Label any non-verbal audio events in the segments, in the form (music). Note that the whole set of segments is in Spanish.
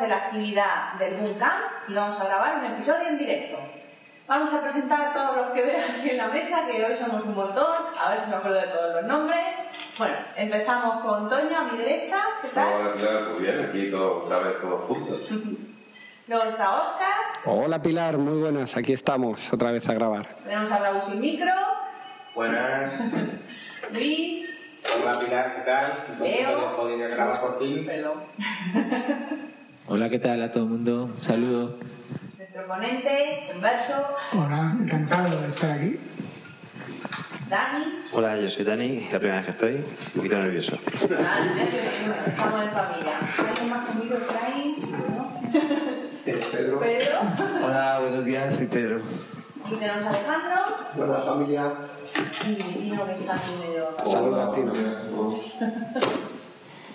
de la actividad del Boom Camp y vamos a grabar un episodio en directo. Vamos a presentar a todos los que vean aquí en la mesa, que hoy somos un montón, a ver si me acuerdo de todos los nombres. Bueno, empezamos con Toño a mi derecha, ¿qué tal? Hola, Pilar, muy bien, aquí otra vez todos juntos. (laughs) Luego está Oscar, Hola Pilar, muy buenas, aquí estamos otra vez a grabar. tenemos a Raúl sin micro, Buenas. (laughs) Luis, Hola Pilar, ¿qué tal? Leo. Podría grabar por fin. (laughs) Hola, ¿qué tal a todo el mundo? Un saludo. nuestro ponente, Converso, Hola, encantado de estar aquí. Dani, Hola, yo soy Dani, la primera vez que estoy, un poquito nervioso. Ah, nervios, estamos en familia. ¿Alguien más conmigo por ahí? ¿No? Pedro. Pedro. Hola, buenos días, soy Pedro. Y tenemos a Alejandro Buena familia. y Tino que está aquí medio... Saludos a Tino.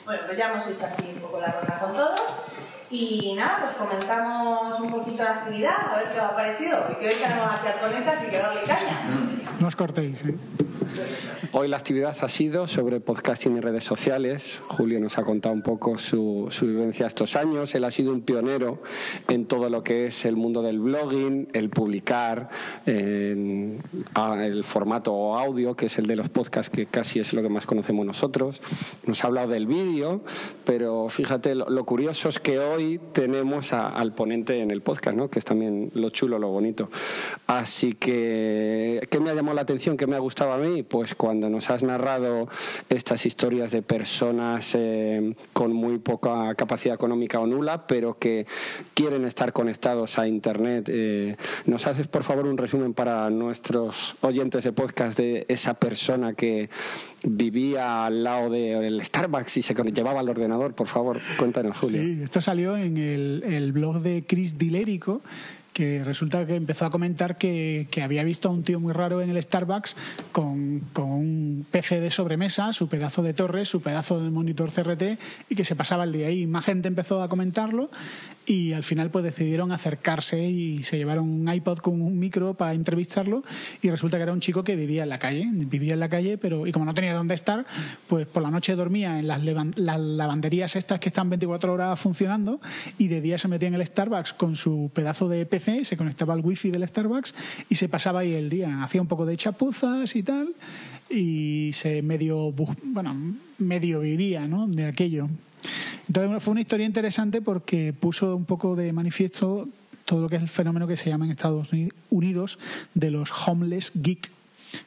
Bueno, pues ya hemos hecho así un poco la ronda con todos. Y nada, pues comentamos un poquito la actividad, a ver qué os ha parecido. Y que hoy tenemos aquí al ponente, así que darle caña. No os cortéis. ¿eh? Hoy la actividad ha sido sobre podcasting y redes sociales. Julio nos ha contado un poco su, su vivencia estos años. Él ha sido un pionero en todo lo que es el mundo del blogging, el publicar, en- el formato audio, que es el de los podcasts, que casi es lo que más conocemos nosotros. Nos ha hablado del vídeo, pero fíjate, lo, lo curioso es que hoy tenemos a- al ponente en el podcast, ¿no? que es también lo chulo, lo bonito. Así que, ¿qué me ha llamado la atención? ¿Qué me ha gustado a mí? Pues cuando nos has narrado estas historias de personas eh, con muy poca capacidad económica o nula, pero que quieren estar conectados a Internet. eh, ¿Nos haces, por favor, un resumen para nuestros oyentes de podcast de esa persona que vivía al lado del Starbucks y se llevaba el ordenador? Por favor, cuéntanos, Julio. Sí, esto salió en el, el blog de Chris Dilérico, que resulta que empezó a comentar que, que había visto a un tío muy raro en el Starbucks con, con un PC de sobremesa, su pedazo de torre, su pedazo de monitor CRT y que se pasaba el día ahí. Más gente empezó a comentarlo y al final pues decidieron acercarse y se llevaron un iPod con un micro para entrevistarlo y resulta que era un chico que vivía en la calle, vivía en la calle pero y como no tenía dónde estar, pues por la noche dormía en las, las lavanderías estas que están 24 horas funcionando y de día se metía en el Starbucks con su pedazo de PC, se conectaba al wifi del Starbucks y se pasaba ahí el día, hacía un poco de chapuzas y tal y se medio bu- bueno, medio vivía, ¿no? de aquello. Entonces fue una historia interesante porque puso un poco de manifiesto todo lo que es el fenómeno que se llama en Estados Uni- Unidos de los homeless geek.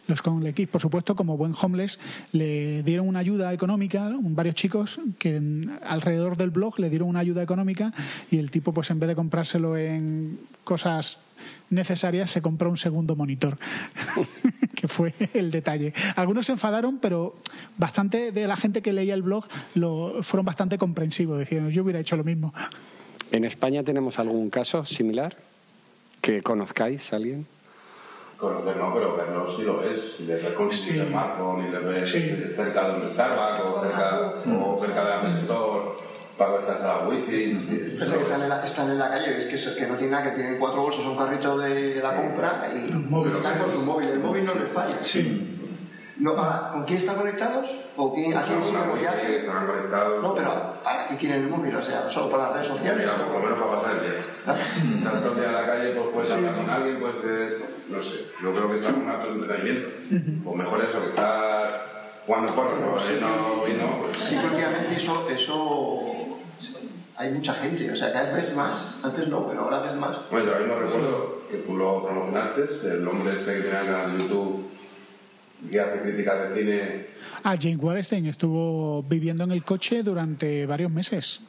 Los geek, por supuesto, como buen homeless, le dieron una ayuda económica, varios chicos que alrededor del blog le dieron una ayuda económica y el tipo, pues en vez de comprárselo en cosas necesarias, se compró un segundo monitor, (laughs) que fue el detalle. Algunos se enfadaron, pero bastante de la gente que leía el blog lo, fueron bastante comprensivos, decían, yo hubiera hecho lo mismo. ¿En España tenemos algún caso similar? ¿Que conozcáis a alguien? Conocer no, pero verlo sí lo ves. Si le ves con Sí. su smartphone y le ves Sí. cerca de un Starbucks o cerca, o cerca de Apple Store, para que estás a la wifi. sí, Es que están en, la, están en la calle, es que, eso, que no tiene nada, que tienen cuatro bolsos, un carrito de la compra y, móvil, y están con su móvil. El móvil no les falla. Sí. No, ahora, ¿Con quién están conectados? ¿O quién, a quién siguen lo que Sí, hacen? están conectados. No, pero ¿para qué quieren el móvil? O sea, solo para las redes sociales. Mira, por lo menos para pasar el día. (laughs) Estar todo el día en la calle, pues puedes hablar con alguien, pues es, no sé, yo creo que es algún acto de entretenimiento. O mejor eso, que estar jugando Sí. y no, y no, pues Sí, últimamente eso, eso hay mucha gente, o sea, cada vez más, antes no, pero ahora ves más. Bueno, yo mismo recuerdo que tú lo promocionaste, el hombre este que tiene el canal de YouTube que hace críticas de cine. Ah, Jane Wallenstein estuvo viviendo en el coche durante varios meses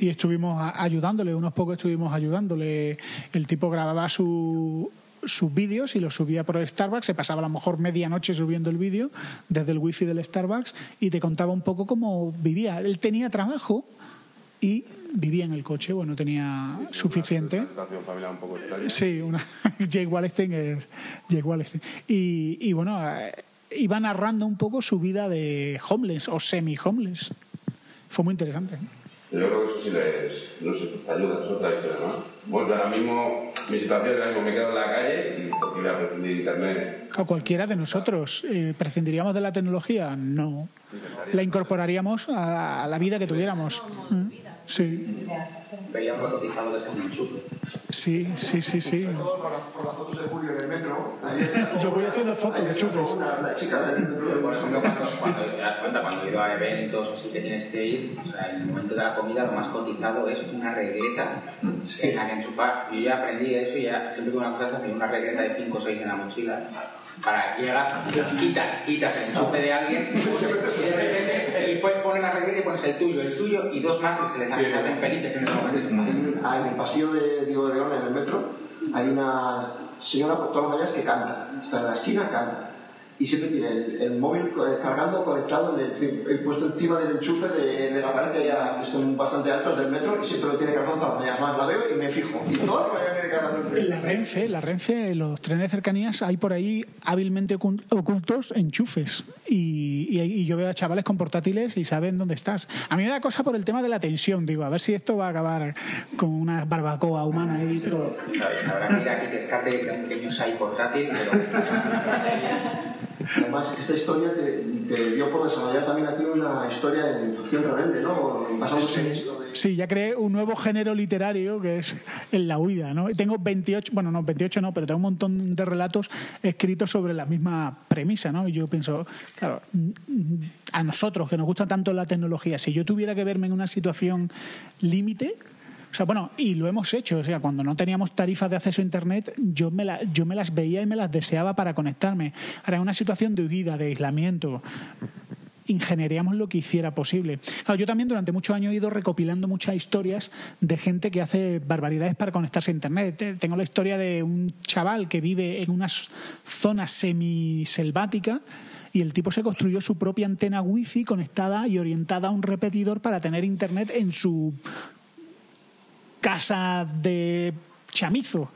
y estuvimos ayudándole, unos pocos estuvimos ayudándole. El tipo grababa su, sus vídeos y los subía por el Starbucks, se pasaba a lo mejor medianoche subiendo el vídeo desde el wifi del Starbucks y te contaba un poco cómo vivía. Él tenía trabajo y vivía en el coche, bueno, tenía suficiente. Una situación familiar un poco extraña. Sí, una, (laughs) Jake Wallenstein es Jake Wallenstein. Y, y bueno, eh, iba narrando un poco su vida de homeless o semi-homeless. Fue muy interesante. Yo creo que eso sí les, no sé, te ayuda, es otra historia, ¿no? Bueno, ahora mismo, mi situación es mismo me quedo en la calle y porque voy a prescindir de internet. A cualquiera de nosotros, eh, ¿prescindiríamos de la tecnología? No. la incorporaríamos a, a la vida que tuviéramos. Mm, Sí, Veíamos cotizado desde un enchufe. sí, sí, sí, sí. Sobre todo con, las- con las fotos de Julio en el metro. (laughs) Yo voy haciendo fotos de sacó chufes. Una, una chica metro. Por ejemplo, cuando, cuando te das cuenta, cuando he ido a eventos o así que tienes que ir, en el momento de la comida lo más cotizado es una regleta en la que enchufar. Yo ya aprendí eso y ya siempre que una cosa es hacer una regleta de 5 o 6 en la mochila. Para llegas, quitas, quitas el enchufe de alguien (laughs) y de repente y puedes poner la regleta y pones el tuyo, el suyo y dos más que se les hacen felices en ese momento. Ah, en el pasillo de Diego de León, en el metro, hay una señora por todas las mañanas que canta. Está en la esquina, canta. Y siempre tiene el, el móvil co- cargando, conectado, en el, el puesto encima del enchufe de, de la pared que, ya, que son bastante altos del metro y siempre lo tiene cargado todas las mañanas. Más la veo y me fijo. Y todas las mañanas tiene cargado La Renfe, la Renfe, los trenes de cercanías hay por ahí hábilmente ocul- ocultos enchufes. Y, y- y yo veo a chavales con portátiles y saben dónde estás. A mí me da cosa por el tema de la tensión, digo, a ver si esto va a acabar con una barbacoa humana ahí, pero de un pequeño portátil, pero (laughs) Además, esta historia te, te dio por desarrollar también aquí una historia en facción rebelde, ¿no? Basándose en esto de... sí, ya creé un nuevo género literario que es en la huida, ¿no? Tengo 28, bueno, no, 28 no, pero tengo un montón de relatos escritos sobre la misma premisa, ¿no? Y yo pienso, claro, mm, a nosotros que nos gusta tanto la tecnología, si yo tuviera que verme en una situación límite, o sea, bueno, y lo hemos hecho. O sea, cuando no teníamos tarifas de acceso a Internet, yo me, la- yo me las veía y me las deseaba para conectarme. Ahora, en una situación de huida, de aislamiento, ingeniaríamos lo que hiciera posible. Yo también durante muchos años he ido recopilando muchas historias de gente que hace barbaridades para conectarse a Internet. Eh, Tengo la historia de un chaval que vive en una zona semiselvática y el tipo se construyó su propia antena wifi conectada y orientada a un repetidor para tener Internet en su casa de chamizo.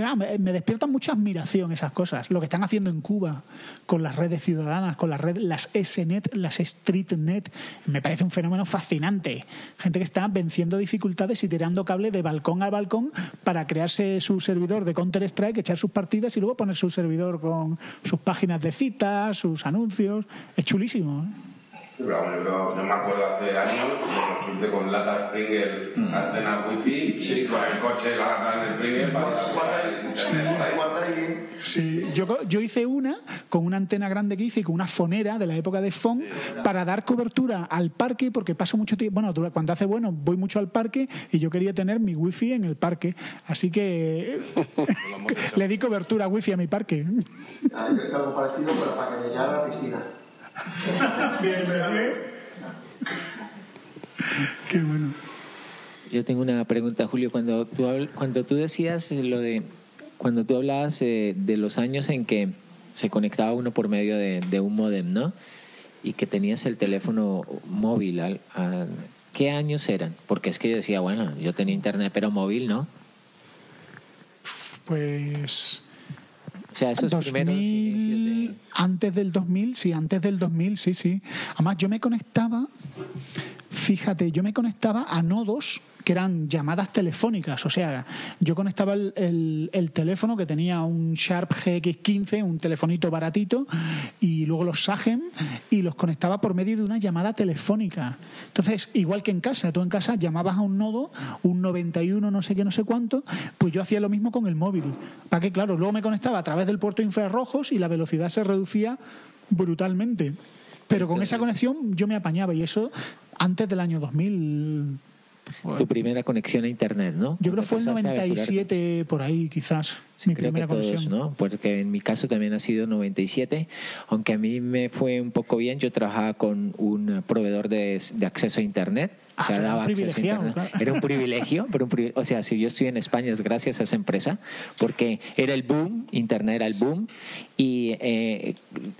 Ah, me, me despiertan mucha admiración esas cosas. Lo que están haciendo en Cuba con las redes ciudadanas, con las redes, las SNet, las StreetNet, me parece un fenómeno fascinante. Gente que está venciendo dificultades y tirando cable de balcón a balcón para crearse su servidor de Counter-Strike, echar sus partidas y luego poner su servidor con sus páginas de citas, sus anuncios. Es chulísimo. ¿eh? Pero bueno, yo, yo me acuerdo hace años, con lata Springer, antenas wifi y con el coche la lata en el Springer para. Guarda ahí. Sí, yo, yo hice una con una antena grande que hice y con una fonera de la época de FON para dar cobertura al parque porque paso mucho tiempo, bueno, cuando hace bueno voy mucho al parque y yo quería tener mi wifi en el parque, así que (laughs) le di cobertura wifi a mi parque. Ah, yo hice algo parecido, pero para que me llegara a la piscina. (laughs) Qué bueno. Yo tengo una pregunta, Julio. Cuando tú, habl- cuando tú decías lo de. Cuando tú hablabas eh, de los años en que se conectaba uno por medio de, de un modem, ¿no? Y que tenías el teléfono móvil. al- a- ¿Qué años eran? Porque es que yo decía, bueno, yo tenía internet, pero móvil, ¿no? Pues sea, esos 2000, primeros inicios de. antes del 2000, sí, antes del 2000, sí, sí. Además, yo me conectaba, fíjate, yo me conectaba a nodos que eran llamadas telefónicas. O sea, yo conectaba el, el- el teléfono que tenía un Sharp GX15, un telefonito baratito, y luego los Sagem, y los conectaba por medio de una llamada telefónica. Entonces, igual que en casa, tú en casa llamabas a un nodo, un 91, no sé qué, no sé cuánto, pues yo hacía lo mismo con el móvil. Para que, claro, luego me conectaba a través del puerto infrarrojos y la velocidad se reducía brutalmente. Pero con esa conexión yo me apañaba y eso antes del año 2000. Tu primera conexión a internet, ¿no? Yo creo que fue el Cuando empezaste a aventurarte. 97 por ahí, quizás, Sí, mi creo primera que todos, conexión. ¿no? Porque en mi caso también ha sido 97, aunque a mí me fue un poco bien. Yo trabajaba con un proveedor de, de acceso a Internet. O Ah, sea, daba un acceso a Internet. claro. Era un privilegio, pero un privi- o sea, si yo estoy en España es gracias a esa empresa, porque era el boom, Internet era el boom, y, eh,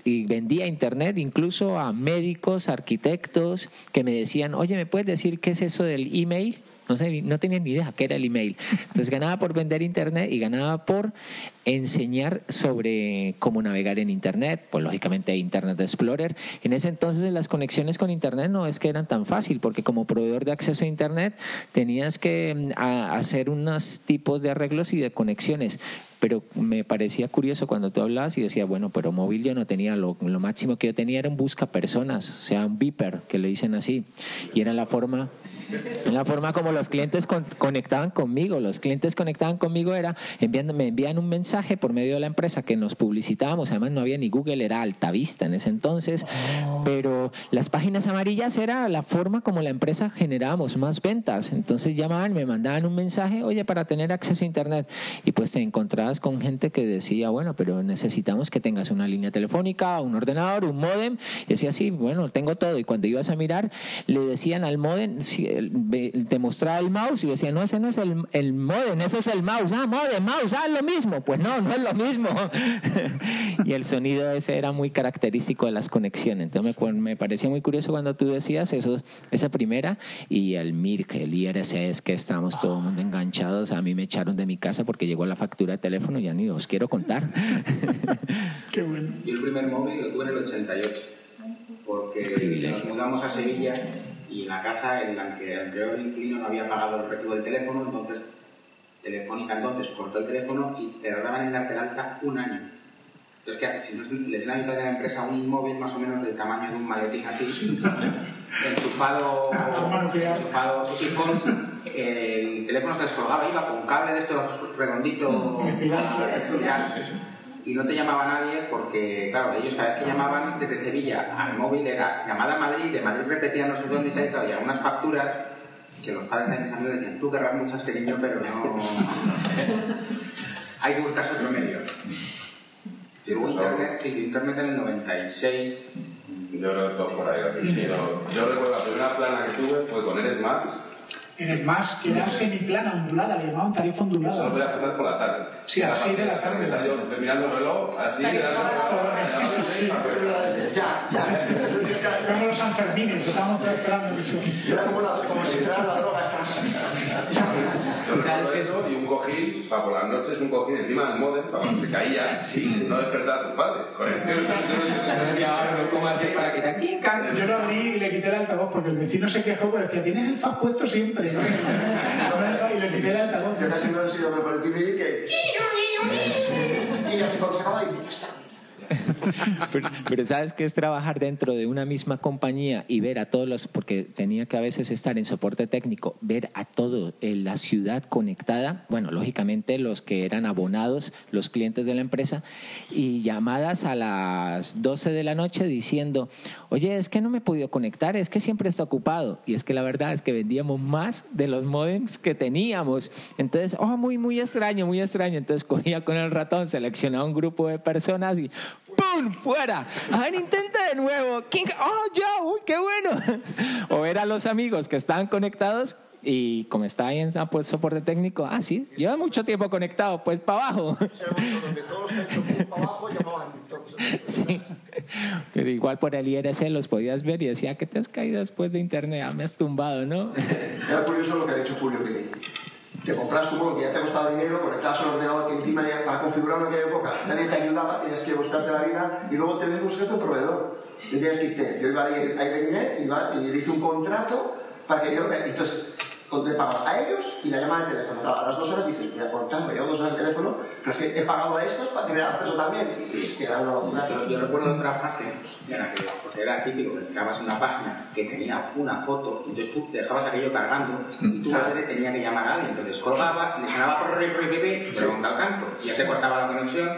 y vendía Internet incluso a médicos, arquitectos, que me decían, oye, ¿me puedes decir qué es eso del email? No sé, no tenía ni idea qué era el email. Entonces ganaba por vender internet y ganaba por enseñar sobre cómo navegar en internet, pues lógicamente Internet Explorer. En ese entonces las conexiones con internet no es que eran tan fácil, porque como proveedor de acceso a internet tenías que mm, hacer unos tipos de arreglos y de conexiones. pero me parecía curioso cuando tú hablabas y decía, bueno, pero móvil yo no tenía, lo, lo máximo que yo tenía era un busca personas, o sea, un beeper, que le dicen así, y era la forma la forma como los clientes con, conectaban conmigo. Los clientes conectaban conmigo era enviando, me envían un mensaje por medio de la empresa que nos publicitábamos. Además no había ni Google, era Altavista en ese entonces. Pero las páginas amarillas era la forma como la empresa generábamos más ventas. Entonces llamaban, me mandaban un mensaje, oye, para tener acceso a Internet. Y pues te encontrabas con gente que decía, bueno, pero necesitamos que tengas una línea telefónica, un ordenador, un modem. Y decía, sí, bueno, tengo todo. Y cuando ibas a mirar, le decían al modem, te mostraba el mouse y decía, no, ese no es el, el modem, ese es el mouse. Ah, modem, mouse, ah, lo mismo. Pues no, no es lo mismo. (laughs) y el sonido ese era muy característico de las conexiones. Entonces me, me parecía muy curioso cuando tú decías eso, esa primera y el MIRC, el IRC, es que estábamos todo el mundo enganchados. A mí me echaron de mi casa porque llegó la factura de teléfono, ya ni os quiero contar. (laughs) Qué bueno. Yo el primer móvil lo tuve en el 88, porque nos mudamos a Sevilla y en la casa en la que el anterior inquilino no había pagado el recibo del teléfono, entonces Telefónica entonces cortó el teléfono y te tardaban en darte el alta un año. Entonces, ¿qué haces? Si no le tienes a la empresa un móvil más o menos del tamaño de un maletín así, (laughs) enchufado, enchufado con, el teléfono se descolgaba, iba con cable de estos redonditos, (laughs) y no te llamaba nadie porque, claro, ellos cada vez que llamaban desde Sevilla al móvil era llamada a Madrid, de Madrid repetían no sé dónde y tal y tal, y algunas facturas que los padres de mis amigos decían, tú querrás muchas cariño, pero no... Hay que buscarse otro medio. Si hubo internet, sí, internet en el 96. Yo creo que por ahí. Sí, yo, yo recuerdo la primera plana que tuve fue con Eres Max en el MAS, que era semiplana, ondulada, le llamaban tarifa ondulada. Eso lo voy a hacer por la tarde. Sí, a las 6 de la tarde. Terminando el reloj, así, quedando Ya, ya. Como los Sanfermines, estábamos esperando eso. Era como, la, como si fuera la droga ¿Tú sabes que eso? Y un cojín, para por las noches, un cojín encima del modem, para cuando se caía, sí. no despertar a tu padre. ¿Cómo hacer para que te Yo lo abrí y le quité el altavoz porque el vecino se quejó porque decía, tienes el faz puesto siempre. ¿no? y le quité el altavoz. Yo casi no he sido mejor el TV que... Y cuando se acaba dice, ya está. (laughs) pero, sabes que es trabajar dentro de una misma compañía y ver a todos los, porque tenía que a veces estar en soporte técnico, ver a todo en la ciudad conectada, bueno, lógicamente los que eran abonados, los clientes de la empresa, y llamadas a las 12 de la noche diciendo, oye, es que no me he podido conectar, es que siempre está ocupado. Y es que la verdad es que vendíamos más de los modems que teníamos. Entonces, oh, muy, muy extraño, muy extraño. Entonces cogía con el ratón, seleccionaba un grupo de personas y ¡pum! ¡Fuera! A ver, intenta de nuevo. ¡Oh, ya! ¡Uy, qué bueno! (laughs) O era los amigos que estaban conectados y como está ahí en pues, soporte técnico, ah, sí, lleva mucho tiempo conectado, pues para abajo. (laughs) Sí, pero igual por el IRC los podías ver y decía que te has caído después de internet, ah, me has tumbado, ¿no? Era curioso lo que ha dicho Julio, que te compras tu móvil que ya te costaba dinero, conectabas al ordenador que encima ya, para configurar en aquella época nadie te ayudaba, tienes que buscarte la vida y luego te buscando un proveedor. Y tienes que irte. Yo iba a iba, y le hice un contrato para que yo. Entonces, le pagaba a ellos y la llamada de teléfono. Claro, a las dos horas dices, voy a cortar, me llevo dos horas de teléfono, pero es que he pagado a estos para tener acceso también. Y sí, es que era una locura. Yo, recuerdo otra fase, porque era típico que en una página que tenía una foto, entonces tú dejabas aquello cargando y tu padre tenía que llamar a alguien, entonces colgaba, le sonaba por el pero al canto, y ya te cortaba la conexión.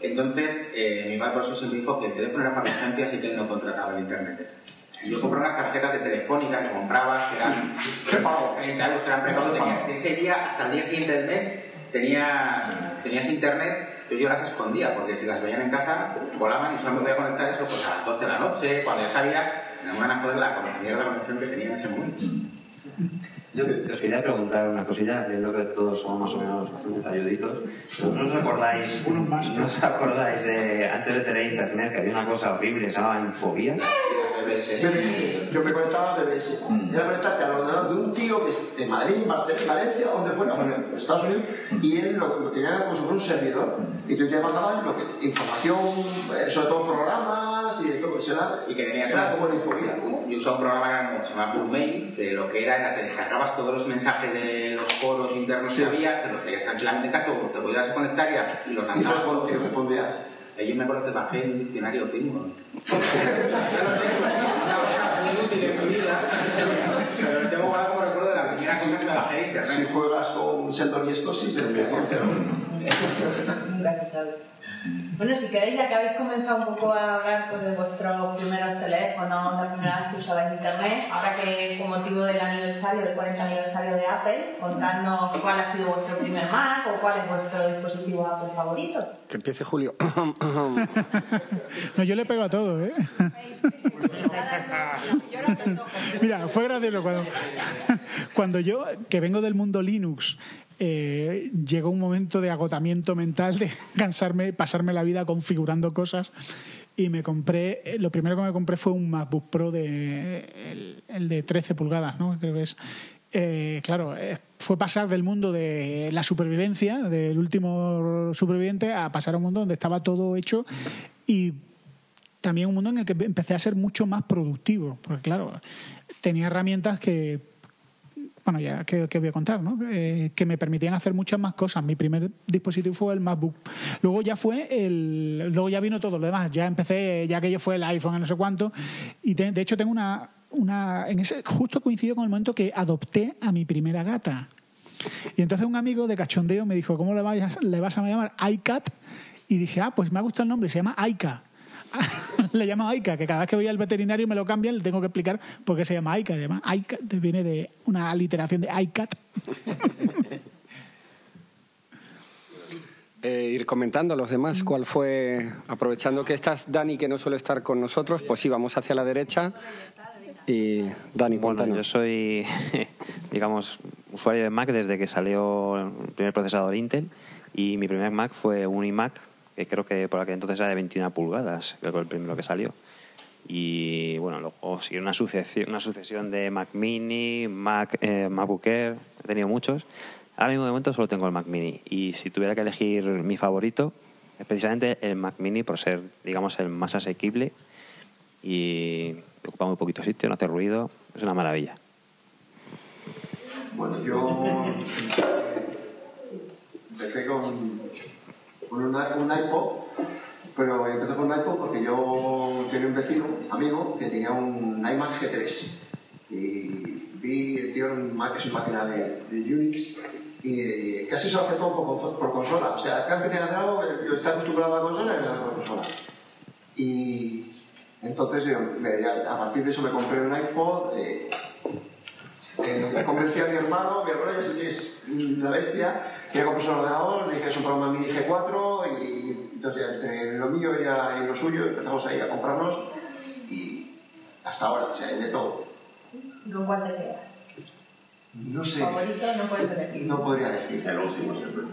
Entonces, eh, mi padre por eso siempre dijo que el teléfono era para urgencias y que él no contrataba el internet. Y yo compré unas tarjetas de telefónica que comprabas, que eran ¿Qué pago? 30 euros, que eran prepago, tenías de ese día hasta el día siguiente del mes, tenías, tenías internet, pero yo las escondía, porque si las veían en casa, volaban y solo me podía conectar eso pues a las 12 de la noche, cuando ya sabía, me iban a joder la mierda de conexión que tenía en ese momento. Yo os quería preguntar una cosilla, viendo que todos somos más o menos bastante ayuditos. ¿No os acordáis, ¿no os acordáis de antes de tener internet que había una cosa horrible que se llamaba infobia? BBS. Yo me conectaba a BBS. Mm. Era conectarte al ordenador de un tío que es de Madrid, Valencia, donde fuera, bueno, en Estados Unidos, y él lo, tenía como si fuera un servidor. Y tú te bajabas lo que, información, eh, sobre todo programas y de todo. Eso era, y que tenías era como la infobia. yo usaba un programa que se llama Mail, que lo que era era te descargabas todos los mensajes de los foros internos que había, te los leías tranquilamente en casa, o te podías conectar y, los lanzabas. Y respondía. Yo me acuerdo que bajé un diccionario primo. Pero tengo guardado como recuerdo de la primera cosa que me bajé. Si juegas con Sheldon y esto, sí se me Nunca se sabe. Bueno, si queréis, ya que habéis comenzado un poco a hablar pues, de vuestros primeros teléfonos, la primera vez que usabais internet, ahora que con motivo del aniversario, del 40 aniversario de Apple, contadnos cuál ha sido vuestro primer Mac o cuál es vuestro dispositivo Apple favorito. Que empiece Julio. (coughs) No, yo le pego a todo, ¿eh? (laughs) Mira, fue gracioso cuando, (laughs) cuando yo, que vengo del mundo Linux, eh, llegó un momento de agotamiento mental, de (laughs) cansarme, pasarme la vida configurando cosas. Y me compré, eh, lo primero que me compré fue un MacBook Pro de el, el de 13 pulgadas, ¿no? Creo que es. Eh, claro, eh, fue pasar del mundo de la supervivencia, del último superviviente, a pasar a un mundo donde estaba todo hecho y también un mundo en el que empecé a ser mucho más productivo, porque claro, tenía herramientas que, bueno, ya que, que voy a contar, ¿no? Eh, que me permitían hacer muchas más cosas. Mi primer dispositivo fue el MacBook. Luego ya fue el, luego ya vino todo lo demás. Ya empecé, ya aquello fue el iPhone, no sé cuánto. Y de hecho tengo una, una, en ese justo coincidió con el momento que adopté a mi primera gata. Y entonces un amigo de cachondeo me dijo, ¿cómo le vas, le vas a llamar? iCat. Y dije, ah, pues me ha gustado el nombre, se llama Aika. (laughs) le llamo Aika, que cada vez que voy al veterinario y me lo cambian, le tengo que explicar por qué se llama Aika. Se llama Aika, viene de una aliteración de iCat. (laughs) Eh, ir comentando a los demás cuál fue, aprovechando que estás Dani, que no suele estar con nosotros, pues sí, vamos hacia la derecha. Y Dani, Bueno, yo soy, (laughs) digamos, usuario de Mac desde que salió el primer procesador Intel y mi primer Mac fue un iMac, que creo que por aquel entonces era de 21 pulgadas, creo que fue el primero que salió. Y bueno, luego siguió una sucesión, una sucesión de Mac Mini, Mac, eh, MacBook Air, he tenido muchos. Ahora mismo de momento solo tengo el Mac Mini y si tuviera que elegir mi favorito es precisamente el Mac Mini por ser, digamos, el más asequible y ocupa muy poquito sitio, no hace ruido, es una maravilla. Bueno, yo empecé con, un, un iPod, pero empecé con un iPod porque yo tenía un vecino, amigo, que tenía un iMac G3. Y vi, el tío es una máquina de, Unix, y casi se todo por, por consola. O sea, cada vez que tiene que hacer algo, tío está acostumbrado a la consola y le hace por consola. Y entonces, yo, me- a partir de eso me compré un iPod. eh, eh, convencí a mi hermano, mi hermano ya es la bestia, quería comprarse un ordenador, le dije es un programa mini G4 y entonces ya entre lo mío y, y lo suyo empezamos ahí a comprarnos y hasta ahora, o sea, de todo. ¿Con cuál te quedas? No sé, Favorito no puedes elegir. no podría elegir. El último siempre.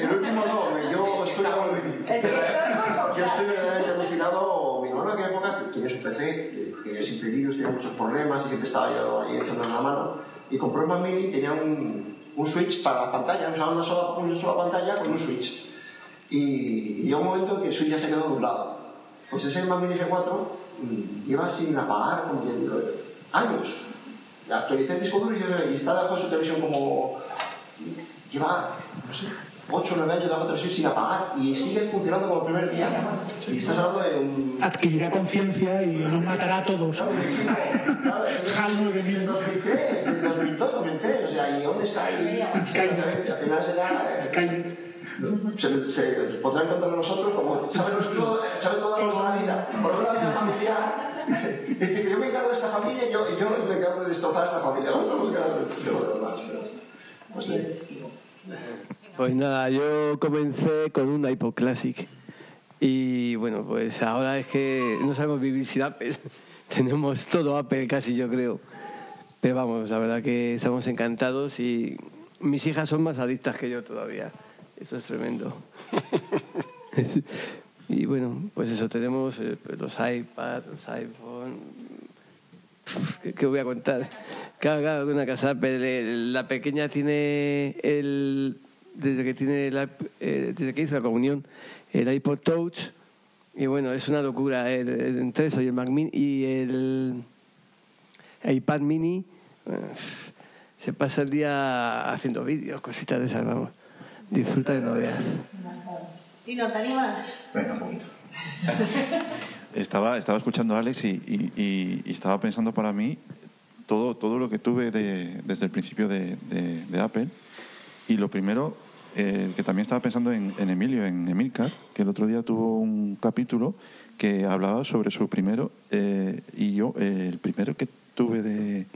El último no, yo estoy, (laughs) yo estoy verdaderamente alucinado. Mi hermano en aquella época tenía su PC, tenía siempre virus, tenía muchos problemas y siempre estaba yo ahí echando la mano. Y compró un Mac Mini y tenía un, un switch para a pantalla, usaba una sola, una sola pantalla con un switch. Y, y un momento que el switch ya se quedó de un lado. Pues ese Mac Mini G4 lleva mm, sin apagar, como digo, años. Actualicé el disco duro y, y está debajo de su televisión como... Lleva, no sé, 8 o 9 años de bajo televisión sin apagar y sigue funcionando como el primer día. Y estás hablando de un. Adquirirá conciencia y nos matará a todos. HAL 9000. Del 2003, del 2002, 2003, o sea, ¿y dónde está ahí? Al final será. eh, Se, se pondrán contra nosotros como sabe, nuestro, sabe toda nuestra vida, por la vida familiar. Es decir, yo me encargo de esta familia y yo, yo me encargo de destrozar esta familia. Nos quedamos de lo demás, pero. No sé. Pues nada, yo comencé con un iPod Classic. Y bueno, pues ahora es que no sabemos vivir sin Apple. (laughs) Tenemos todo Apple casi, yo creo. Pero vamos, la verdad que estamos encantados y mis hijas son más adictas que yo todavía. Eso es tremendo. (laughs) y bueno, pues eso, tenemos eh, los iPads, los iPhone. ¿Qué, voy a contar? Claro, claro, una casa La pequeña tiene el. Desde que tiene la, eh, desde que hizo la comunión, el iPod Touch. Y bueno, es una locura. eh, de- Entre eso y el Mac Mini y el iPad Mini, eh, se pasa el día haciendo vídeos, cositas de esas, vamos. Disfruta de no veas. ¿Y no te animas? Venga, un poquito. (laughs) Estaba, estaba escuchando a Alex y, y- y- y estaba pensando para mí todo, todo lo que tuve de- desde el principio de, de- de Apple. Y lo primero, eh, que también estaba pensando en, en Emilio, en Emilcar, que el otro día tuvo un capítulo que hablaba sobre su primero. eh, y yo, eh, el primero que tuve de,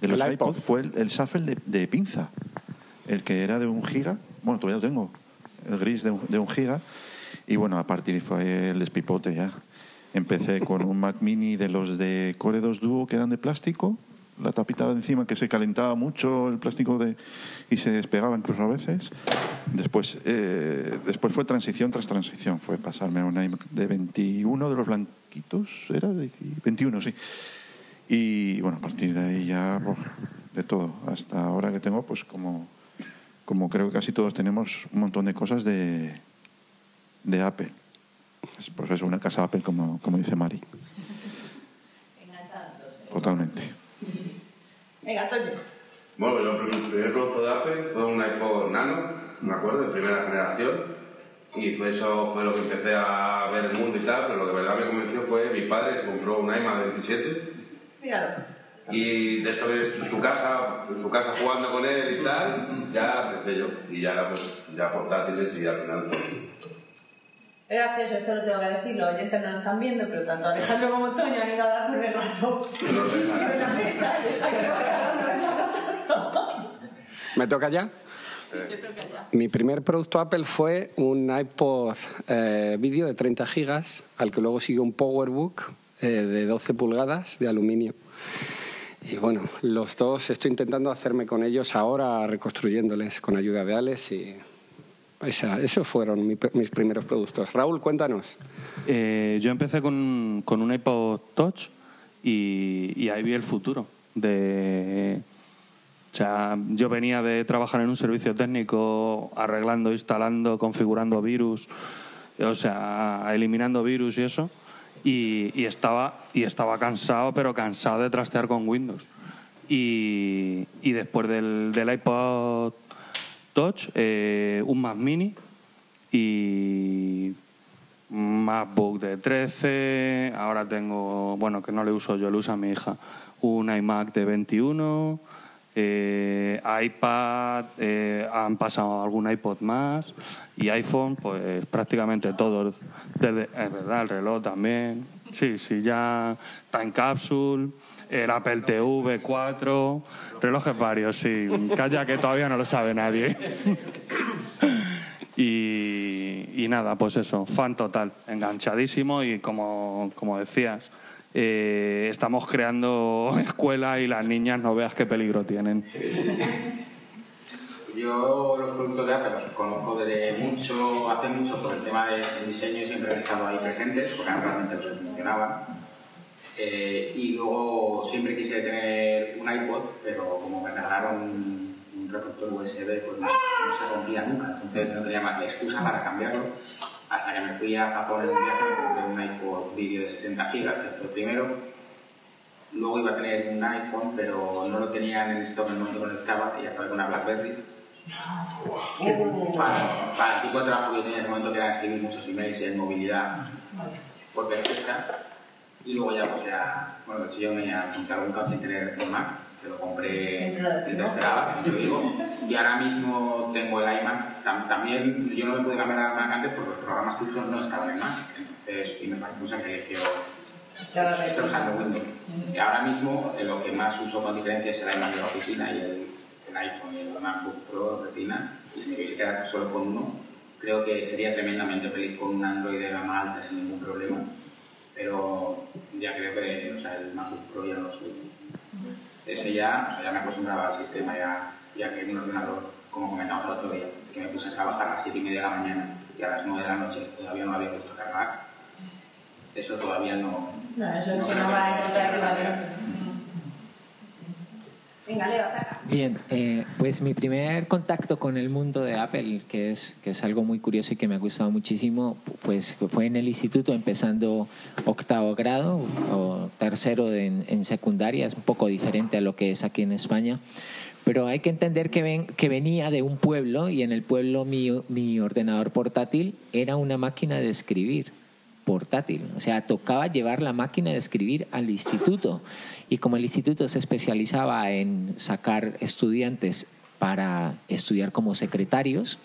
de los iPod. iPods fue el, el Shuffle de, de pinza, el que era de un giga. Bueno, todavía lo tengo, el gris de un, de un giga. Y bueno, a partir fue el despipote ya. Empecé con un Mac Mini de los de Core 2 Duo que eran de plástico, la tapita de encima que se calentaba mucho el plástico de, y se despegaba incluso a veces. Después, eh, después fue transición tras transición, fue pasarme a un iMac de 21 de los blanquitos, ¿era? de 21, sí. Y bueno, a partir de ahí ya pues, de todo. Hasta ahora que tengo, pues como, como creo que casi todos tenemos un montón de cosas de, de Apple. Es, Pues es una casa Apple, como, como dice Mari. Totalmente. Venga, Toño. Bueno, el primer producto de Apple fue un iPod Nano, me acuerdo, de primera generación. Y fue eso fue lo que empecé a ver el mundo y tal, pero lo que verdad me convenció fue mi padre que compró un iMac 27 Míralo. y de esto que es en su casa, en su casa jugando con él y tal, ya empecé yo. Y ya era pues ya portátiles y al final pues, Es gracioso, esto lo tengo que decir, los oyentes no lo están viendo, pero tanto Alejandro como Toño han ido a darme el rato no sé. en (laughs) la mesa Mi primer producto Apple fue un iPod eh, vídeo de 30 gigas, al que luego siguió un PowerBook eh, de 12 pulgadas de aluminio. Y bueno, los dos estoy intentando hacerme con ellos ahora, reconstruyéndoles con ayuda de Alex y esa- esos fueron mi- mis primeros productos. Raúl, cuéntanos. Eh, yo empecé con, con un iPod Touch y, y ahí vi el futuro. De, o sea, yo venía de trabajar en un servicio técnico arreglando, instalando, configurando virus, o sea, eliminando virus y eso. Y, y estaba, y estaba cansado, pero cansado de trastear con Windows. Y, después del, del iPod Touch, eh, un Mac Mini y MacBook de 13, ahora tengo, bueno, que no le uso yo, lo usa mi hija, un iMac de 21, eh, iPad, eh, han pasado algún iPod más y iPhone, pues prácticamente todos, es verdad, el reloj también, sí, sí, ya Time Capsule, el Apple TV 4, relojes varios, sí, calla que todavía no lo sabe nadie. Y, y nada, pues eso, fan total, enganchadísimo y como, como decías, eh, estamos creando (laughs) escuela y las niñas no veas qué peligro tienen. Yo los productos de Apple los conozco desde mucho, hace mucho por el tema del diseño siempre han estado ahí presentes porque realmente los funcionaban. Eh, y luego siempre quise tener un iPod, pero como me regalaron un, un reproductor USB, pues no, no se rompía nunca. Entonces no tenía más excusa para cambiarlo. Hasta que me fui a Japón en un viaje, me compré un iPod vídeo de 60 gigas, que fue el primero. Luego iba a tener un iPhone, pero no lo tenían en stock en el momento que estaba y acabé con una BlackBerry. Para, para el tipo de trabajo que tenía en ese momento, que era escribir muchos emails y en movilidad, fue perfecta. Y luego ya, pues ya, bueno, de hecho yo me a montar un caos sin tener el Mac, que lo compré lo digo. Y ahora mismo tengo el iMac. Tam- también yo no me pude cambiar al Mac antes porque los programas que uso no estaban en Mac. Entonces, y me parece que quiero estoy usando Windows. Y ahora mismo eh, lo que más uso con diferencia es el iMac de la oficina y el, el iPhone y el MacBook Pro Retina. Y si me quisiera quedar solo con uno, creo que sería tremendamente feliz con un Android de gama alta sin ningún problema. Pero ya creo que o sea, el MacBook Pro ya no lo suyo. Ese ya, o sea, ya me acostumbraba al sistema, ya, ya que un ordenador, como comentamos el otro día, que me puse a trabajar a las 7 y media de la mañana y a las 9 de la noche todavía no había puesto a cargar. Eso todavía no, No, eso es que no va a encontrar equivalencia. Venga, Leo, ataca. Bien, eh, pues mi primer contacto con el mundo de Apple, que es, que es algo muy curioso y que me ha gustado muchísimo, pues fue en el instituto empezando octavo grado o tercero de- en, secundaria, es un poco diferente a lo que es aquí en España. Pero hay que entender que, ven, que venía de un pueblo y en el pueblo mi, mi ordenador portátil era una máquina de escribir portátil. O sea, tocaba llevar la máquina de escribir al instituto. Y como el instituto se especializaba en sacar estudiantes para estudiar como secretarios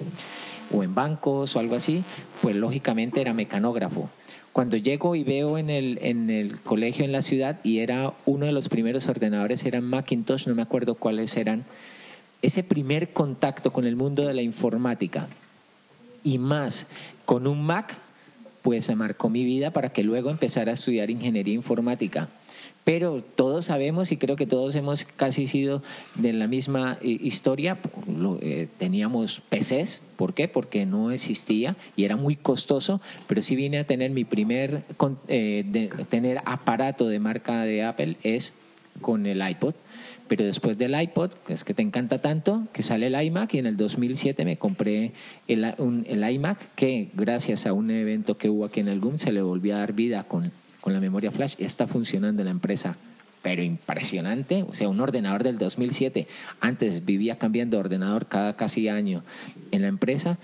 o en bancos o algo así, pues lógicamente era mecanógrafo. Cuando llego y veo en el, en el colegio en la ciudad y era uno de los primeros ordenadores, eran Macintosh, no me acuerdo cuáles eran, ese primer contacto con el mundo de la informática y más con un Mac, pues se marcó mi vida para que luego empezara a estudiar ingeniería informática. Pero todos sabemos y creo que todos hemos casi sido de la misma eh, historia. Eh, teníamos PCs, ¿por qué? Porque no existía y era muy costoso, pero sí vine a tener mi primer eh, tener aparato de marca de Apple es con el iPod. Pero después del iPod, que es que te encanta tanto, que sale el iMac y en el 2007 me compré el, el iMac que gracias a un evento que hubo aquí en el GUM se le volvió a dar vida con, con la memoria flash. Está funcionando en la empresa, pero impresionante. O sea, un ordenador del 2007. Antes vivía cambiando de ordenador cada casi año en la empresa.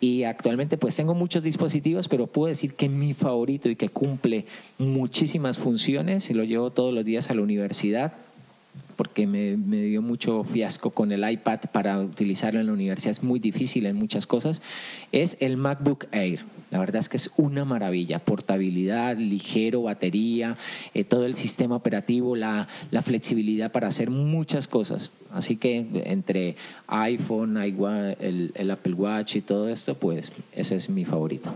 Y actualmente pues tengo muchos dispositivos, pero puedo decir que mi favorito y que cumple muchísimas funciones, y lo llevo todos los días a la universidad, porque me, dio mucho fiasco con el iPad para utilizarlo en la universidad, es muy difícil en muchas cosas, es el MacBook Air. La verdad es que es una maravilla, portabilidad, ligero, batería, eh, todo el sistema operativo, la, la flexibilidad para hacer muchas cosas. Así que entre iPhone, el, el Apple Watch y todo esto, pues ese es mi favorito.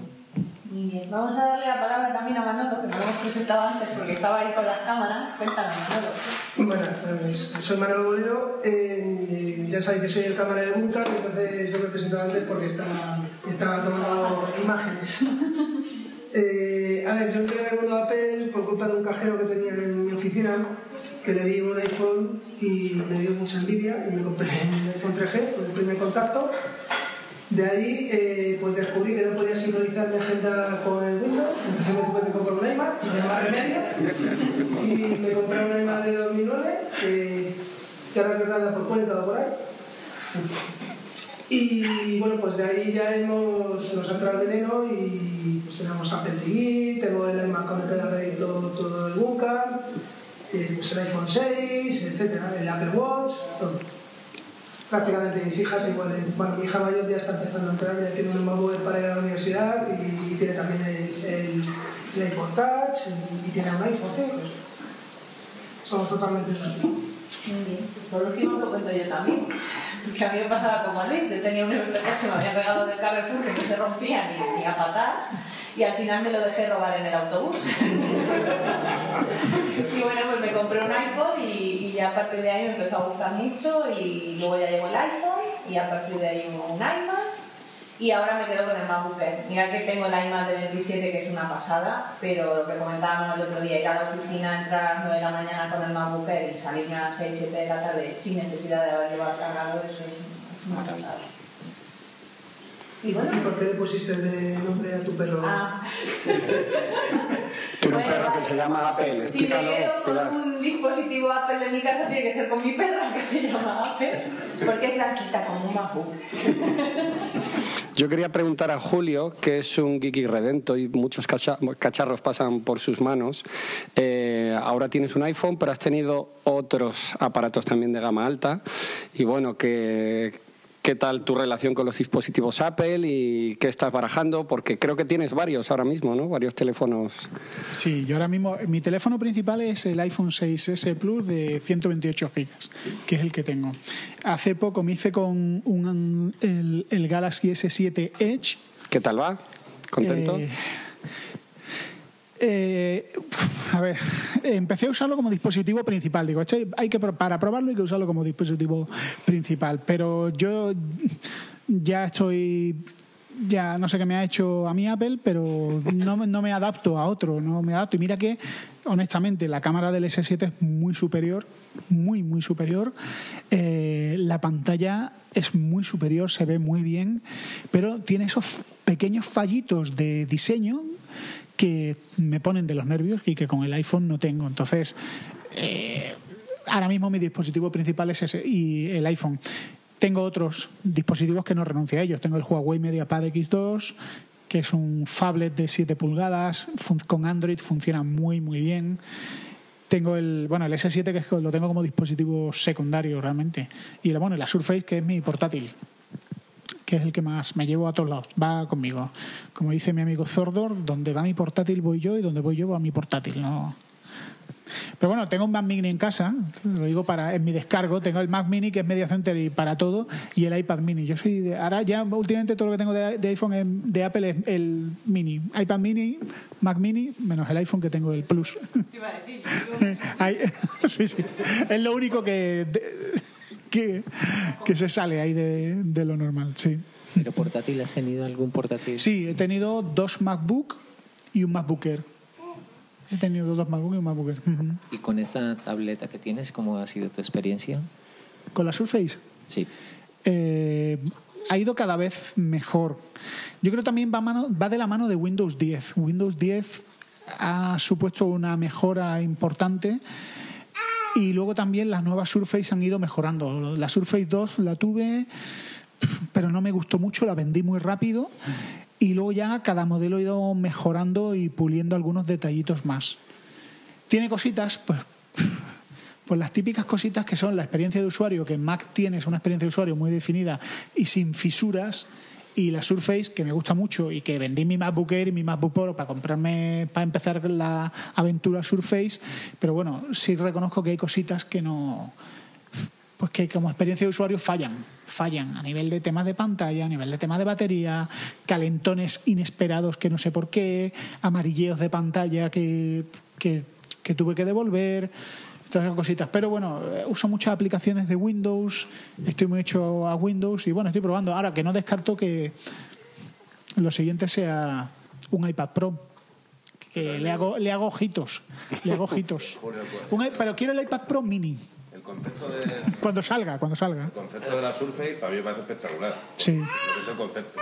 Vamos a darle la palabra también a Manolo, que no lo hemos presentado antes porque estaba ahí con las cámaras. Cuéntanos, Manolo. Bueno, pues soy Manuel Bolero, eh, ya sabéis que soy el cámara de Bunta, entonces yo me presento antes porque estaba, estaba tomando imágenes. (laughs) Eh, a ver, yo entré en el mundo de Apple por culpa de un cajero que tenía en mi oficina, que le vi un iPhone y me dio mucha envidia y me compré el iPhone 3G, fue el primer contacto. De ahí eh, pues descubrí que no podía sincronizar mi agenda con el Windows, entonces me tuve que comprar un iMac, había más remedio, y me compré un iMac de 2009, que, que ahora que anda por cuenta o por ahí. Y bueno, pues de ahí ya hemos, nos ha entrado el veneno y pues tenemos Apple TV, tengo el iMac con el pedal de todo, todo el Wacom, eh, pues el iPhone 6, etcétera, el Apple Watch, todo prácticamente mis hijas igual, eh, bueno, mi hija mayor ya está empezando a entrar, ya tiene un MacBook para ir a la universidad y, tiene también el, el, el y, tiene un iPhone 5. Somos totalmente Muy bien. Por último lo cuento yo también. Que a mí me pasaba como a Luis. Yo tenía un MP3 que me habían regalado del Carrefour que se rompía ni, ni a patar. Y al final me lo dejé robar en el autobús. Y bueno, pues me compré un iPod y, y ya a partir de ahí me empezó a gustar mucho. Y luego ya llegó el iPhone y a partir de ahí un iMac. Y ahora me quedo con el MacBook Air. Mira que tengo el iMac de 27 que es una pasada, pero lo que comentábamos el otro día, ir a la oficina, entrar a las 9 de la mañana con el MacBook Air y salirme a las 6, 7 de la tarde sin necesidad de haber llevado cargador, eso es, es una pasada. Y bueno, ¿Y por qué le pusiste de nombre a tu perro? Ah. (laughs) Tiene un perro que se llama Apple, si me quedo con un dispositivo Apple de mi casa, tiene que ser con mi perra, que se llama Apple, porque es blanquita como un MacBook. Yo quería preguntar a Julio, que es un geeky redento y muchos cacha- cacharros pasan por sus manos. Eh, ahora tienes un iPhone, pero has tenido otros aparatos también de gama alta. Y bueno, ¿qué, qué tal tu relación con los dispositivos Apple y qué estás barajando? Porque creo que tienes varios ahora mismo, ¿no? Varios teléfonos. Sí, yo ahora mismo, mi teléfono principal es el iPhone 6S Plus de 128 gigas, que es el que tengo. Hace poco me hice con un, el, el Galaxy S7 Edge. ¿Qué tal va? ¿Contento? Eh, eh, a ver, empecé a usarlo como dispositivo principal. Digo, "Che, hay que para probarlo hay que usarlo como dispositivo principal. Pero yo ya estoy ya no sé qué me ha hecho a mí Apple, pero no, no me adapto a otro, no me adapto. Y mira que, honestamente, la cámara del S7 es muy superior, muy, muy superior. Eh, la pantalla es muy superior, se ve muy bien, pero tiene esos pequeños fallitos de diseño que me ponen de los nervios y que con el iPhone no tengo. Entonces, eh, ahora mismo mi dispositivo principal es ese y el iPhone. Tengo otros dispositivos que no renuncio a ellos. Tengo el Huawei MediaPad X2, que es un phablet de 7 pulgadas, con Android funciona muy, muy bien. Tengo el, bueno, el S7 que lo tengo como dispositivo secundario realmente. Y bueno, la Surface que es mi portátil, que es el que más me llevo a todos lados, va conmigo. Como dice mi amigo Zordor, donde va mi portátil voy yo y donde voy yo va mi portátil. No, pero bueno, tengo un Mac Mini en casa, lo digo para en mi descargo, tengo el Mac Mini que es Media Center y para todo y el iPad Mini. Yo soy de, ahora ya últimamente todo lo que tengo de, de iPhone de Apple es el Mini, iPad Mini, Mac Mini, menos el iPhone que tengo el Plus. (laughs) Ay, (laughs) sí, sí. Es lo único que de- que, que se sale ahí de, de lo normal, sí. ¿Pero portátil has tenido algún portátil? Sí, he tenido dos MacBook y un MacBook Air. He tenido dos MacBook y un MacBook Air. Ujú. ¿Y con esta tableta que tienes, cómo ha sido tu experiencia? ¿Con la Surface? Sí. Eh, ha ido cada vez mejor. Yo creo también va, mano- va de la mano de Windows 10. Windows 10 ha supuesto una mejora importante y luego también las nuevas Surface han ido mejorando. La Surface 2 la tuve, pero no me gustó mucho, la vendí muy rápido y luego ya cada modelo ha ido mejorando y puliendo algunos detallitos más. Tiene cositas, pues pues las típicas cositas que son la experiencia de usuario, que en Mac tienes una experiencia de usuario muy definida y sin fisuras, y la Surface, que me gusta mucho y que vendí mi MacBook Air y mi MacBook Pro para comprarme, para empezar la aventura Surface, pero bueno, sí reconozco que hay cositas que no, pues que como experiencia de usuario fallan, fallan a nivel de temas de pantalla, a nivel de temas de batería, calentones inesperados que no sé por qué, amarilleos de pantalla que, que, que tuve que devolver, esas cositas. Pero bueno, eh, uso muchas aplicaciones de Windows, estoy muy hecho a Windows y bueno, estoy probando. Ahora que no descarto que lo siguiente sea un iPad Pro. Que le hago, le hago ojitos. Le hago ojitos. (laughs) Un pero quiero el iPad Pro mini. El concepto, de, Cuando salga, cuando salga. el concepto de la Surface para mí me parece espectacular. Sí. Que es el concepto.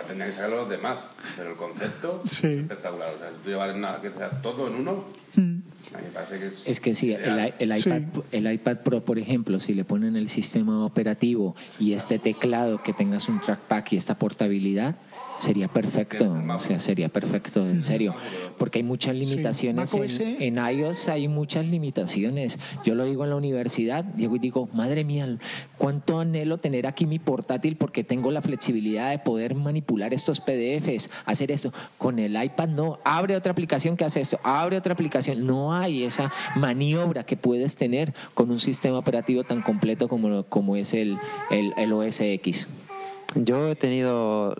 Que tendrían que sacarlo los demás. Pero el concepto Sí. es espectacular. O sea, si tú llevar nada, que sea todo en uno, Mm. a mí me parece que es. Es que sí, el, el iPad, el iPad Pro, por ejemplo, si le ponen el sistema operativo y este teclado, que tengas un trackpad y esta portabilidad, sería perfecto. O sea, sería perfecto, en serio. Porque hay muchas limitaciones. en, en iOS hay muchas limitaciones. Yo lo digo en la universidad, llego y digo, madre mía, cuánto anhelo tener aquí mi portátil porque tengo la flexibilidad de poder manipular estos PDFs, hacer esto. Con el iPad no, abre otra aplicación que hace esto, abre otra aplicación. No hay esa maniobra que puedes tener con un sistema operativo tan completo como, lo- como es el, el, el OS X. Yo he tenido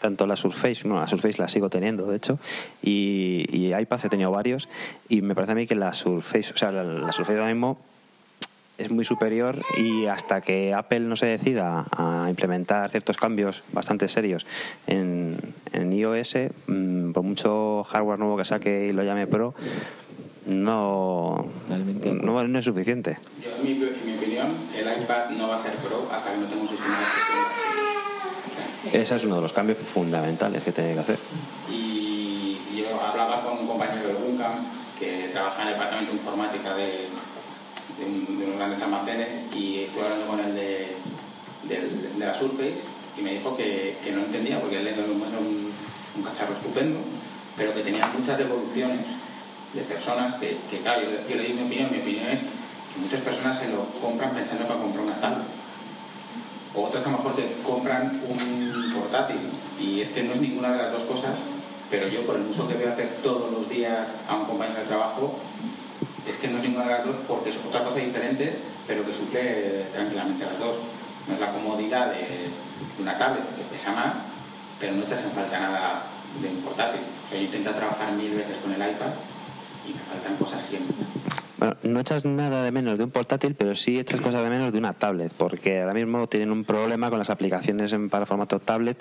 tanto la Surface, bueno, la Surface la sigo teniendo, de hecho, y, y iPads he tenido varios, y me parece a mí que la Surface, o sea, la, la Surface ahora mismo es muy superior y hasta que Apple no se decida a implementar ciertos cambios bastante serios en, en iOS, mm, por mucho hardware nuevo que saque y lo llame Pro, no, no, no es suficiente. Yo, en mi, en mi opinión, el iPad no va a ser Pro hasta que no tenga un sistema de gestión de Ese es uno de los cambios fundamentales que tiene que hacer. Y yo hablaba con un compañero de Buncam que trabaja en el departamento de informática de, de, un- de unos grandes almacenes y estuve hablando con él de, la Surface y me dijo que, no entendía porque él era un, cacharro estupendo, pero que tenía muchas devoluciones de personas que, claro, yo le di mi opinión, mi opinión es que muchas personas se lo compran pensando para comprar una tablet. O otras que a lo mejor te compran un portátil y es que no es ninguna de las dos cosas, pero yo por el uso que voy a hacer todos los días a un compañero de trabajo, es que no es ninguna de las dos porque es otra cosa diferente, pero que suple tranquilamente las dos. No es la comodidad de, una tablet, que pesa más, pero no echas en falta nada de un portátil. Yo intento trabajar mil veces con el iPad y me faltan cosas siempre. Bueno, no echas nada de menos de un portátil, pero sí echas cosas de menos de una tablet, porque ahora mismo tienen un problema con las aplicaciones en, para formato tablet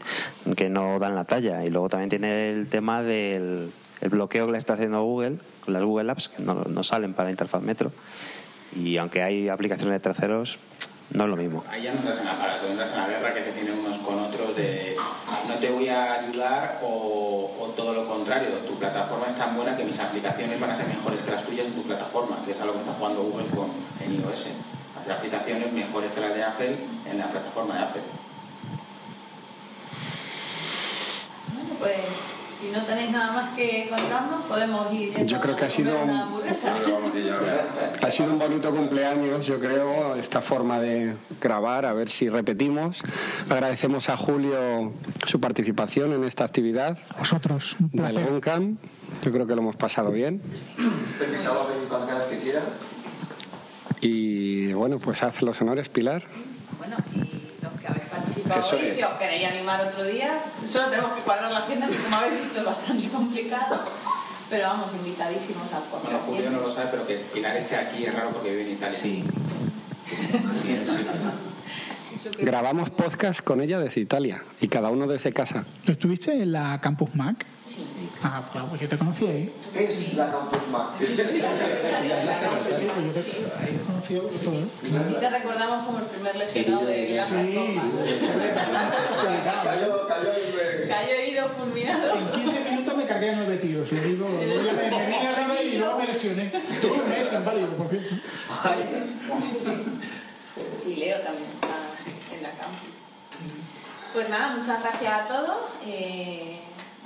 que no dan la talla. Y luego también tiene el tema del el bloqueo que le está haciendo Google, con las Google Apps, que no, no salen para interfaz Metro. Y aunque hay aplicaciones de terceros, no es lo mismo. Ahí ya no entras en la, para- tú entras en la guerra que se tienen unos con otros de no te voy a ayudar o, contrario, tu plataforma es tan buena que mis aplicaciones van a ser mejores que las tuyas en tu plataforma, que es algo que está jugando Google con en iOS. Hacer aplicaciones mejores que las de Apple en la plataforma de Apple. Bueno, pues si no tenéis nada más que contarnos, podemos ir. Yo creo que ha sido un-. Ha sido un bonito cumpleaños, yo creo, esta forma de grabar, a ver si repetimos. Agradecemos a Julio su participación en esta actividad. Vosotros, un placer. Yo creo que lo hemos pasado bien. Invitado a que quiera. Y bueno, pues haz los honores, Pilar. Bueno, y es. si os queréis animar otro día, solo tenemos que cuadrar la agenda, que como habéis visto es bastante complicado. Pero vamos, invitadísimos al Bueno, podcast. Julio no lo sabe, pero que Pilar esté aquí es raro porque vive en Italia. Sí. Grabamos podcast con ella desde Italia y cada uno desde casa. ¿Tú estuviste en la Campus Mac? Sí. Ah, claro, pues yo te conocí ahí. Es la Campus Mac. Y te recordamos como el primer lesionado de la Cayó, cayó y Cayó herido, fulminado. En 15 minutos me cargué a nueve tíos. Lo digo, me, me vine arriba y luego me lesioné. Tuve un mes inválido, por cierto. Sí, Leo también está en la campus. Pues nada, muchas gracias a todos. Eh,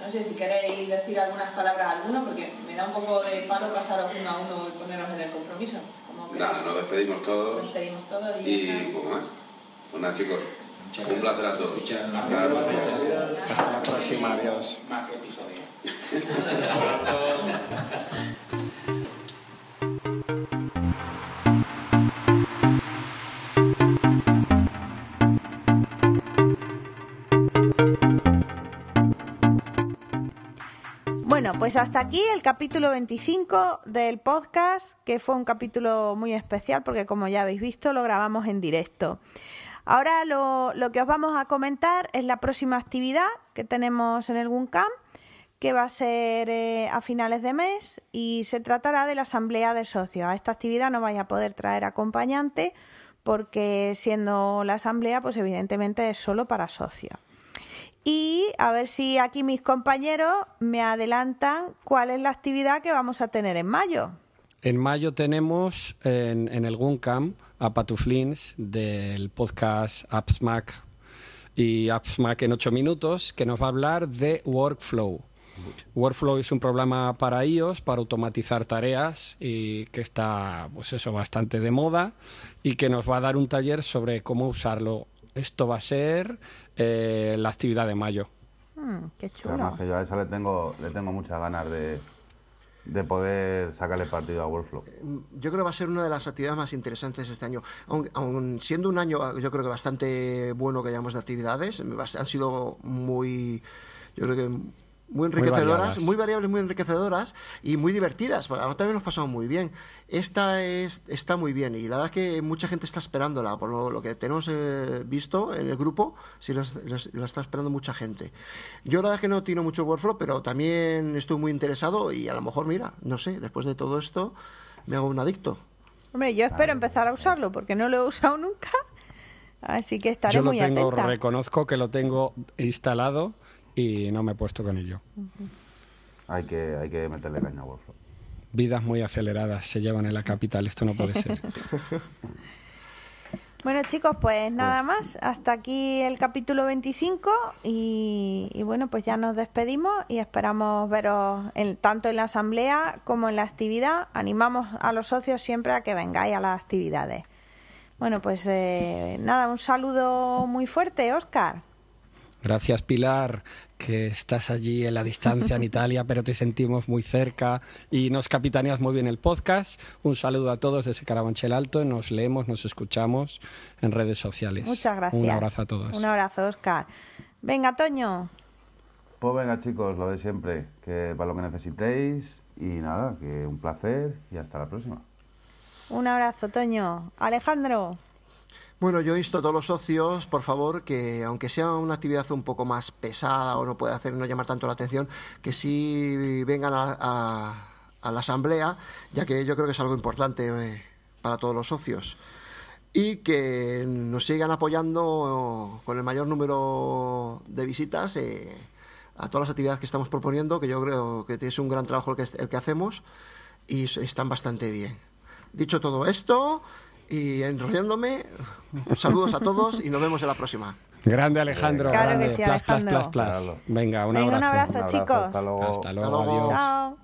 no sé si queréis decir algunas palabras a alguno, porque me da un poco de palo pasaros uno a uno y poneros en el compromiso. Como que Nada, nos despedimos todos nos pedimos todos y, y poco más. Pues nada, chicos, un placer a todos. Hasta la próxima. Hasta la próxima, adiós. Más que episodio. (laughs) Bueno, pues hasta aquí el capítulo 25 del podcast, que fue un capítulo muy especial porque como ya habéis visto lo grabamos en directo. Ahora lo, que os vamos a comentar es la próxima actividad que tenemos en el GUNCAM, que va a ser eh, a finales de mes y se tratará de la asamblea de socios. A esta actividad no vais a poder traer acompañante porque siendo la asamblea, pues evidentemente es solo para socios. Y a ver si aquí mis compañeros me adelantan cuál es la actividad que vamos a tener en mayo. En mayo tenemos en, el Guncam a Patuflins del podcast AppsMac y AppsMac en 8 minutos que nos va a hablar de Workflow. Workflow es un programa para iOS para automatizar tareas y que está pues eso bastante de moda y que nos va a dar un taller sobre cómo usarlo. Esto va a ser eh, la actividad de mayo. Mm, qué chulo. Además que yo a esa le tengo, le tengo muchas ganas de, de poder sacarle partido a Workflow. Yo creo que va a ser una de las actividades más interesantes este año. Aun, aun siendo un año, yo creo que bastante bueno que hayamos de actividades, han sido muy, yo creo que muy enriquecedoras, variadas. muy, variables, muy enriquecedoras y muy divertidas. Además también nos pasamos muy bien. Esta es, está muy bien y la verdad es que mucha gente está esperándola. Por lo, lo que tenemos eh, visto en el grupo, sí la, la está esperando mucha gente. Yo la verdad es que no tiro mucho Workflow, pero también estoy muy interesado y a lo mejor, mira, no sé, después de todo esto me hago un adicto. Hombre, yo espero empezar a usarlo porque no lo he usado nunca. Así que estaré Yo lo muy tengo, atenta. reconozco que lo tengo instalado y no me he puesto con ello. Hay que, hay que meterle caña a. Vidas muy aceleradas se llevan en la capital, esto no puede ser. (laughs) Bueno chicos, pues nada más. Hasta aquí el capítulo 25 y, y bueno, pues ya nos despedimos y esperamos veros en- tanto en la asamblea como en la actividad. Animamos a los socios siempre a que vengáis a las actividades. Bueno, pues eh, nada, un saludo muy fuerte, Oscar. Gracias Pilar, que estás allí en la distancia en (laughs) Italia, pero te sentimos muy cerca y nos capitaneas muy bien el podcast. Un saludo a todos desde Carabanchel Alto, nos leemos, nos escuchamos en redes sociales. Muchas gracias. Un abrazo a todos. Un abrazo, Oscar. Venga, Toño. Pues venga chicos, lo de siempre, que para lo que necesitéis y nada, que un placer y hasta la próxima. Un abrazo, Toño. Alejandro. Bueno, yo insto a todos los socios, por favor, que aunque sea una actividad un poco más pesada o no puede hacer no llamar tanto la atención, que sí vengan a, la asamblea, ya que yo creo que es algo importante eh, para todos los socios. Y que nos sigan apoyando con el mayor número de visitas eh, a todas las actividades que estamos proponiendo, que yo creo que es un gran trabajo el que, hacemos y están bastante bien. Dicho todo esto y enrollándome, saludos a todos y nos vemos en la próxima. Grande Alejandro, Claro que sí, Plas, plas, Alejandro. plas, plas. Venga, un Venga, un abrazo. abrazo, chicos. Hasta luego. Hasta luego, Hasta luego. adiós. Chao.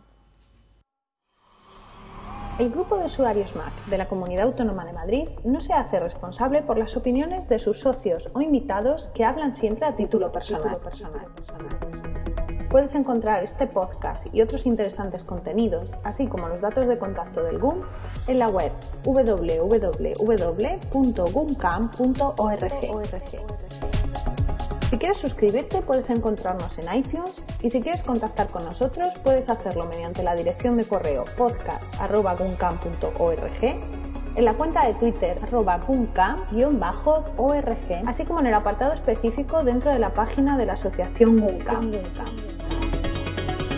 El grupo de usuarios Mac de la Comunidad Autónoma de Madrid no se hace responsable por las opiniones de sus socios o invitados que hablan siempre a título personal. Puedes encontrar este podcast y otros interesantes contenidos, así como los datos de contacto del GUM, en la web www.gumcam.org. Si quieres suscribirte puedes encontrarnos en iTunes y si quieres contactar con nosotros puedes hacerlo mediante la dirección de correo podcast.guncam.org en la cuenta de Twitter arroba guncam-org así como en el apartado específico dentro de la página de la asociación Guncam.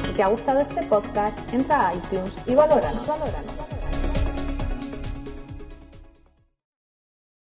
Si te ha gustado este podcast, entra a iTunes y valóranos. valóranos.